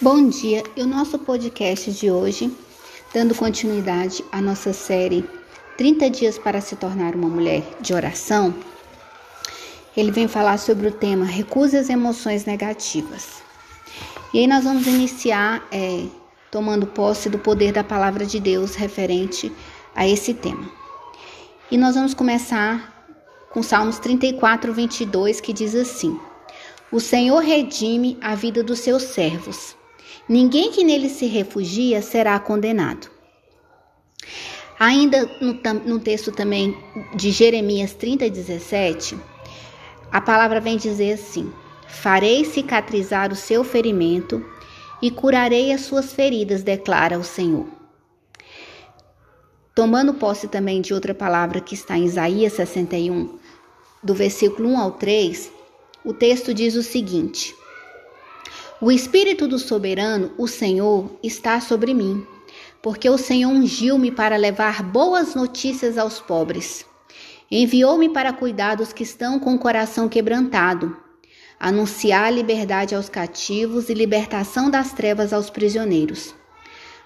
Bom dia, e o nosso podcast de hoje, dando continuidade à nossa série 30 dias para se tornar uma mulher de oração, ele vem falar sobre o tema Recuse as emoções negativas. E aí nós vamos iniciar é, tomando posse do poder da palavra de Deus referente a esse tema. E nós vamos começar com Salmos 34, 22, que diz assim: O Senhor redime a vida dos seus servos Ninguém que nele se refugia será condenado. Ainda no, no texto também de Jeremias 30, 17, a palavra vem dizer assim: Farei cicatrizar o seu ferimento e curarei as suas feridas, declara o Senhor. Tomando posse também de outra palavra que está em Isaías 61, do versículo 1 ao 3, o texto diz o seguinte: o Espírito do Soberano, o Senhor, está sobre mim, porque o Senhor ungiu-me para levar boas notícias aos pobres. Enviou-me para cuidar dos que estão com o coração quebrantado, anunciar liberdade aos cativos e libertação das trevas aos prisioneiros,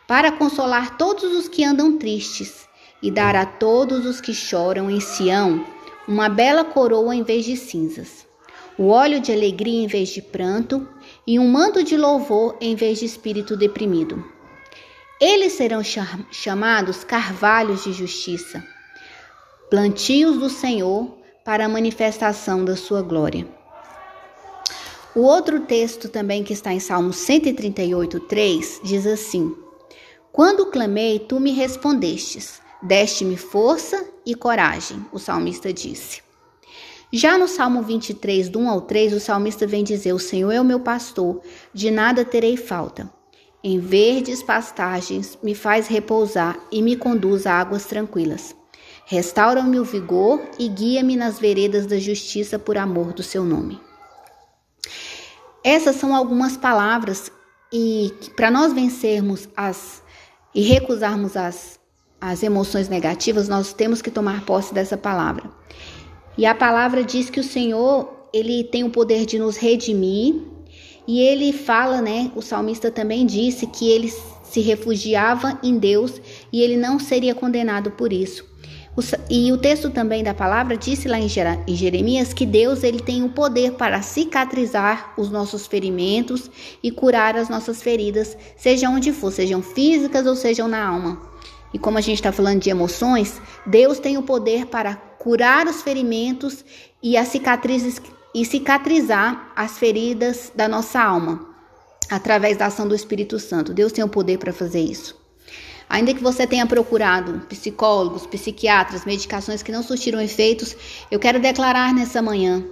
para consolar todos os que andam tristes e dar a todos os que choram em Sião uma bela coroa em vez de cinzas o óleo de alegria em vez de pranto e um manto de louvor em vez de espírito deprimido. Eles serão chamados carvalhos de justiça, plantios do Senhor para a manifestação da sua glória. O outro texto também que está em Salmo 138, 3, diz assim: Quando clamei, tu me respondestes, deste-me força e coragem, o salmista disse. Já no Salmo 23, do 1 ao 3, o salmista vem dizer: O Senhor é o meu pastor, de nada terei falta. Em verdes pastagens me faz repousar e me conduz a águas tranquilas. Restaura-me o vigor e guia-me nas veredas da justiça por amor do seu nome. Essas são algumas palavras e para nós vencermos as e recusarmos as, as emoções negativas, nós temos que tomar posse dessa palavra. E a palavra diz que o Senhor, ele tem o poder de nos redimir, e ele fala, né, o salmista também disse que ele se refugiava em Deus e ele não seria condenado por isso. E o texto também da palavra disse lá em Jeremias que Deus ele tem o poder para cicatrizar os nossos ferimentos e curar as nossas feridas, seja onde for, sejam físicas ou sejam na alma. E como a gente está falando de emoções, Deus tem o poder para curar os ferimentos e as cicatrizes e cicatrizar as feridas da nossa alma através da ação do Espírito Santo. Deus tem o poder para fazer isso. Ainda que você tenha procurado psicólogos, psiquiatras, medicações que não surtiram efeitos, eu quero declarar nessa manhã,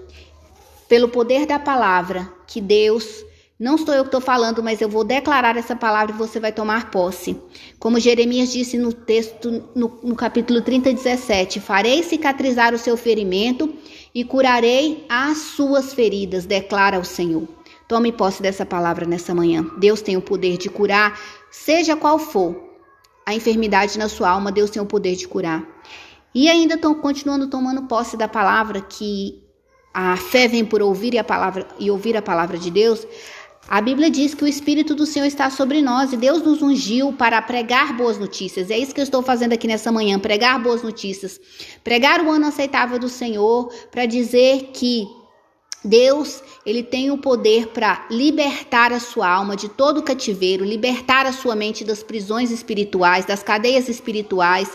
pelo poder da palavra, que Deus não sou eu que estou falando, mas eu vou declarar essa palavra e você vai tomar posse. Como Jeremias disse no texto, no, no capítulo 30, 17: Farei cicatrizar o seu ferimento e curarei as suas feridas, declara o Senhor. Tome posse dessa palavra nessa manhã. Deus tem o poder de curar, seja qual for a enfermidade na sua alma, Deus tem o poder de curar. E ainda continuando tomando posse da palavra que a fé vem por ouvir a palavra e ouvir a palavra de Deus. A Bíblia diz que o Espírito do Senhor está sobre nós e Deus nos ungiu para pregar boas notícias. É isso que eu estou fazendo aqui nessa manhã, pregar boas notícias. Pregar o ano aceitável do Senhor para dizer que Deus, ele tem o poder para libertar a sua alma de todo o cativeiro, libertar a sua mente das prisões espirituais, das cadeias espirituais,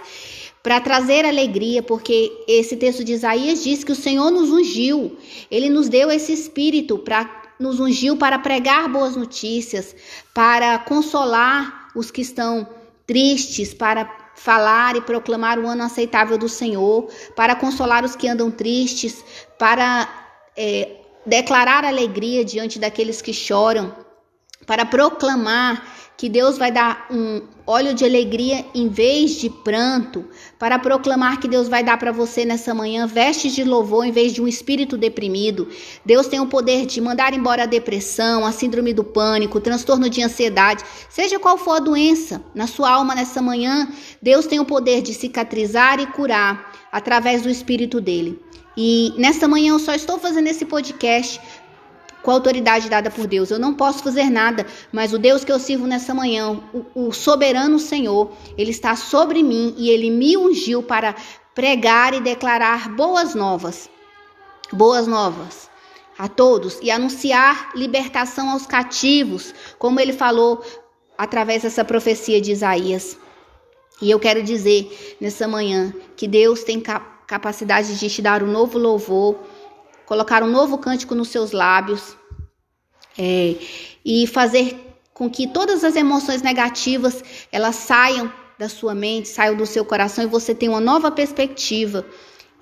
para trazer alegria, porque esse texto de Isaías diz que o Senhor nos ungiu. Ele nos deu esse espírito para nos ungiu para pregar boas notícias, para consolar os que estão tristes, para falar e proclamar o ano aceitável do Senhor, para consolar os que andam tristes, para é, declarar alegria diante daqueles que choram, para proclamar que Deus vai dar um óleo de alegria em vez de pranto, para proclamar que Deus vai dar para você nessa manhã vestes de louvor em vez de um espírito deprimido. Deus tem o poder de mandar embora a depressão, a síndrome do pânico, o transtorno de ansiedade, seja qual for a doença na sua alma nessa manhã, Deus tem o poder de cicatrizar e curar através do espírito dele. E nessa manhã eu só estou fazendo esse podcast com a autoridade dada por Deus. Eu não posso fazer nada, mas o Deus que eu sirvo nessa manhã, o, o soberano Senhor, ele está sobre mim e ele me ungiu para pregar e declarar boas novas. Boas novas a todos e anunciar libertação aos cativos, como ele falou através dessa profecia de Isaías. E eu quero dizer nessa manhã que Deus tem capacidade de te dar um novo louvor, colocar um novo cântico nos seus lábios é, e fazer com que todas as emoções negativas elas saiam da sua mente, saiam do seu coração e você tenha uma nova perspectiva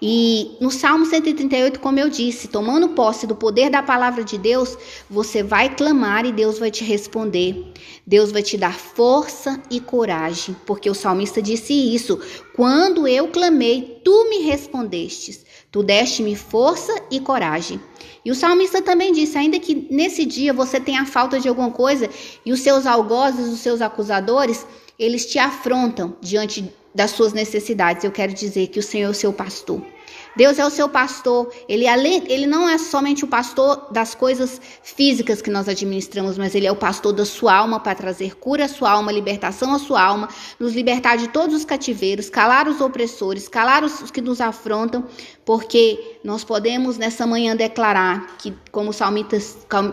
e no Salmo 138, como eu disse, tomando posse do poder da palavra de Deus, você vai clamar e Deus vai te responder. Deus vai te dar força e coragem, porque o salmista disse isso: quando eu clamei, tu me respondestes, tu deste-me força e coragem. E o salmista também disse: ainda que nesse dia você tenha falta de alguma coisa e os seus algozes, os seus acusadores, eles te afrontam diante das suas necessidades. Eu quero dizer que o Senhor é o seu pastor. Deus é o seu pastor. Ele, ele não é somente o pastor das coisas físicas que nós administramos, mas ele é o pastor da sua alma para trazer cura à sua alma, libertação à sua alma, nos libertar de todos os cativeiros, calar os opressores, calar os que nos afrontam, porque nós podemos nessa manhã declarar que, como o salmista,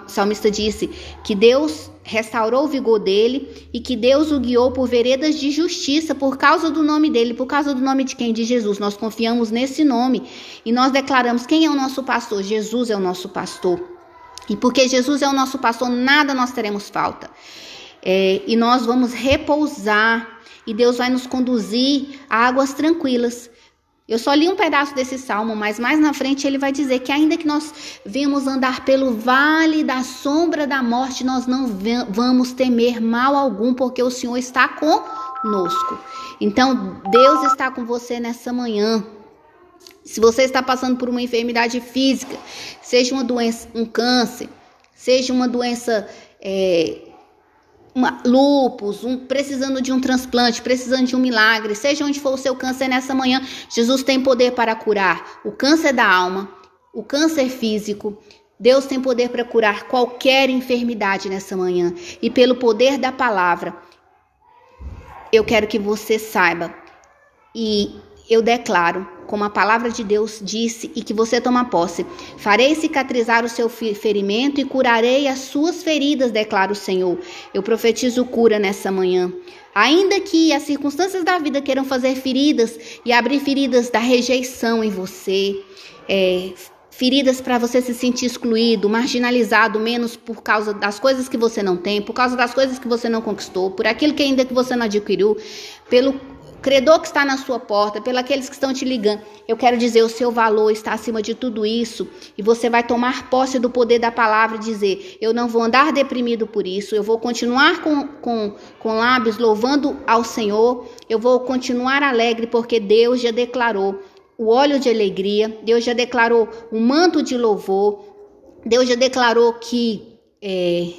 salmista disse, que Deus restaurou o vigor dele e que Deus o guiou por veredas de justiça por causa do nome dele, por causa do nome de quem? De Jesus. Nós confiamos nesse nome e nós declaramos quem é o nosso pastor? Jesus é o nosso pastor. E porque Jesus é o nosso pastor, nada nós teremos falta. É, e nós vamos repousar e Deus vai nos conduzir a águas tranquilas. Eu só li um pedaço desse salmo, mas mais na frente ele vai dizer que ainda que nós venhamos andar pelo vale da sombra da morte, nós não vamos temer mal algum, porque o Senhor está conosco. Então, Deus está com você nessa manhã. Se você está passando por uma enfermidade física, seja uma doença, um câncer, seja uma doença é, uma, lupus, um, precisando de um transplante, precisando de um milagre, seja onde for o seu câncer nessa manhã, Jesus tem poder para curar o câncer da alma, o câncer físico. Deus tem poder para curar qualquer enfermidade nessa manhã. E pelo poder da palavra, eu quero que você saiba e eu declaro como a palavra de Deus disse e que você toma posse. Farei cicatrizar o seu ferimento e curarei as suas feridas, declara o Senhor. Eu profetizo cura nessa manhã. Ainda que as circunstâncias da vida queiram fazer feridas e abrir feridas da rejeição em você, é, feridas para você se sentir excluído, marginalizado, menos por causa das coisas que você não tem, por causa das coisas que você não conquistou, por aquilo que ainda que você não adquiriu, pelo credor que está na sua porta, pelos aqueles que estão te ligando. Eu quero dizer, o seu valor está acima de tudo isso e você vai tomar posse do poder da palavra e dizer: Eu não vou andar deprimido por isso, eu vou continuar com, com, com lábios louvando ao Senhor, eu vou continuar alegre porque Deus já declarou o óleo de alegria, Deus já declarou o manto de louvor, Deus já declarou que é,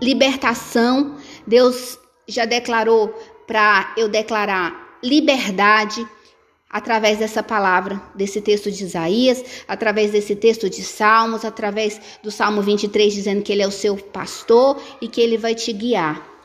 libertação, Deus já declarou para eu declarar liberdade através dessa palavra, desse texto de Isaías, através desse texto de Salmos, através do Salmo 23 dizendo que ele é o seu pastor e que ele vai te guiar.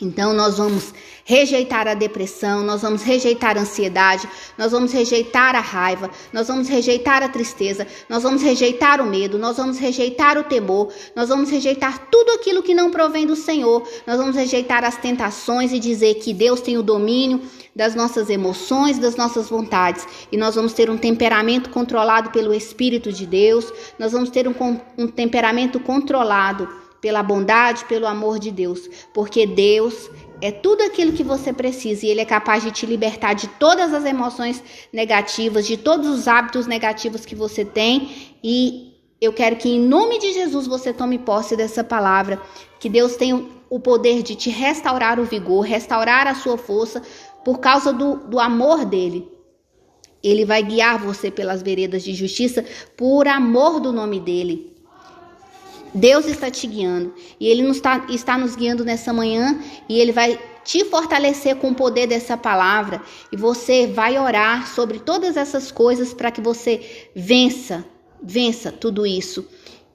Então nós vamos rejeitar a depressão, nós vamos rejeitar a ansiedade, nós vamos rejeitar a raiva, nós vamos rejeitar a tristeza, nós vamos rejeitar o medo, nós vamos rejeitar o temor, nós vamos rejeitar tudo aquilo que não provém do Senhor, nós vamos rejeitar as tentações e dizer que Deus tem o domínio das nossas emoções, das nossas vontades, e nós vamos ter um temperamento controlado pelo Espírito de Deus, nós vamos ter um, um temperamento controlado pela bondade, pelo amor de Deus, porque Deus é tudo aquilo que você precisa e Ele é capaz de te libertar de todas as emoções negativas, de todos os hábitos negativos que você tem. E eu quero que, em nome de Jesus, você tome posse dessa palavra, que Deus tem o poder de te restaurar o vigor, restaurar a sua força por causa do, do amor dele. Ele vai guiar você pelas veredas de justiça por amor do nome dele. Deus está te guiando e Ele nos está, está nos guiando nessa manhã e Ele vai te fortalecer com o poder dessa palavra e você vai orar sobre todas essas coisas para que você vença, vença tudo isso.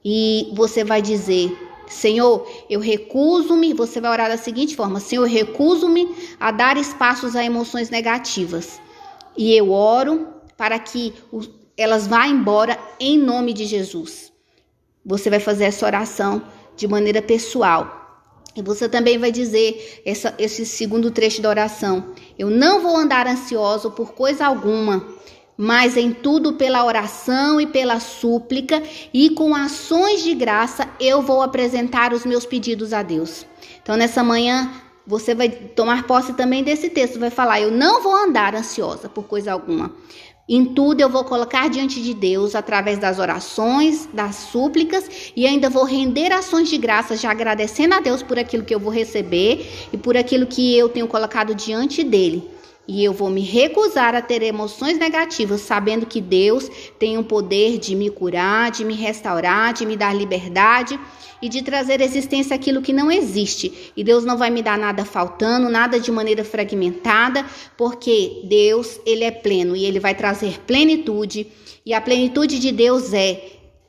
E você vai dizer: Senhor, eu recuso-me. Você vai orar da seguinte forma: Senhor, eu recuso-me a dar espaços a emoções negativas. E eu oro para que elas vá embora em nome de Jesus. Você vai fazer essa oração de maneira pessoal. E você também vai dizer essa, esse segundo trecho da oração: Eu não vou andar ansioso por coisa alguma, mas em tudo pela oração e pela súplica e com ações de graça eu vou apresentar os meus pedidos a Deus. Então, nessa manhã, você vai tomar posse também desse texto, vai falar: Eu não vou andar ansiosa por coisa alguma, em tudo eu vou colocar diante de Deus através das orações, das súplicas e ainda vou render ações de graça, já agradecendo a Deus por aquilo que eu vou receber e por aquilo que eu tenho colocado diante dele. E eu vou me recusar a ter emoções negativas, sabendo que Deus tem o poder de me curar, de me restaurar, de me dar liberdade e de trazer existência aquilo que não existe. E Deus não vai me dar nada faltando, nada de maneira fragmentada, porque Deus, ele é pleno e ele vai trazer plenitude. E a plenitude de Deus é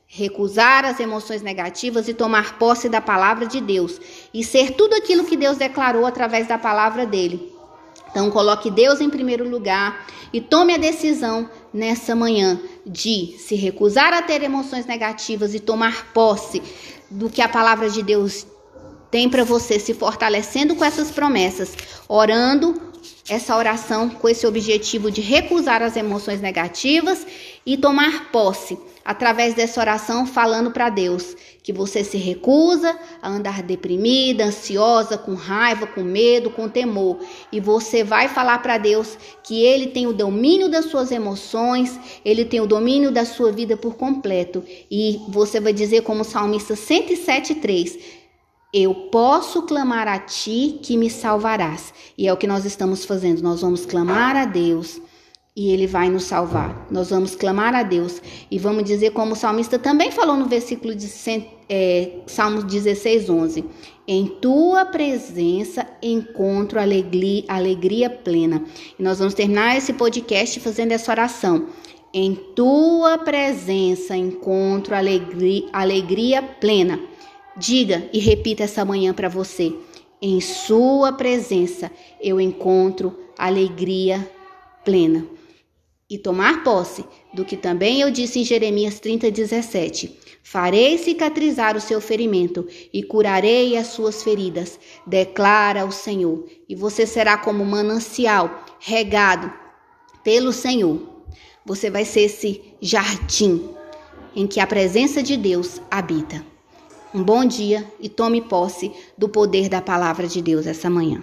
recusar as emoções negativas e tomar posse da palavra de Deus e ser tudo aquilo que Deus declarou através da palavra dele. Então, coloque Deus em primeiro lugar e tome a decisão nessa manhã de se recusar a ter emoções negativas e tomar posse do que a palavra de Deus tem para você, se fortalecendo com essas promessas, orando essa oração com esse objetivo de recusar as emoções negativas e tomar posse através dessa oração falando para Deus que você se recusa a andar deprimida, ansiosa, com raiva, com medo, com temor, e você vai falar para Deus que ele tem o domínio das suas emoções, ele tem o domínio da sua vida por completo, e você vai dizer como o salmista 107:3 eu posso clamar a ti que me salvarás. E é o que nós estamos fazendo. Nós vamos clamar a Deus e ele vai nos salvar. Nós vamos clamar a Deus e vamos dizer, como o salmista também falou no versículo de é, Salmos 16, 11: Em tua presença encontro alegria, alegria plena. E nós vamos terminar esse podcast fazendo essa oração. Em tua presença encontro alegria, alegria plena. Diga e repita essa manhã para você. Em Sua presença eu encontro alegria plena. E tomar posse do que também eu disse em Jeremias 30, 17: Farei cicatrizar o seu ferimento e curarei as suas feridas, declara o Senhor. E você será como manancial regado pelo Senhor. Você vai ser esse jardim em que a presença de Deus habita. Um bom dia e tome posse do poder da palavra de Deus essa manhã.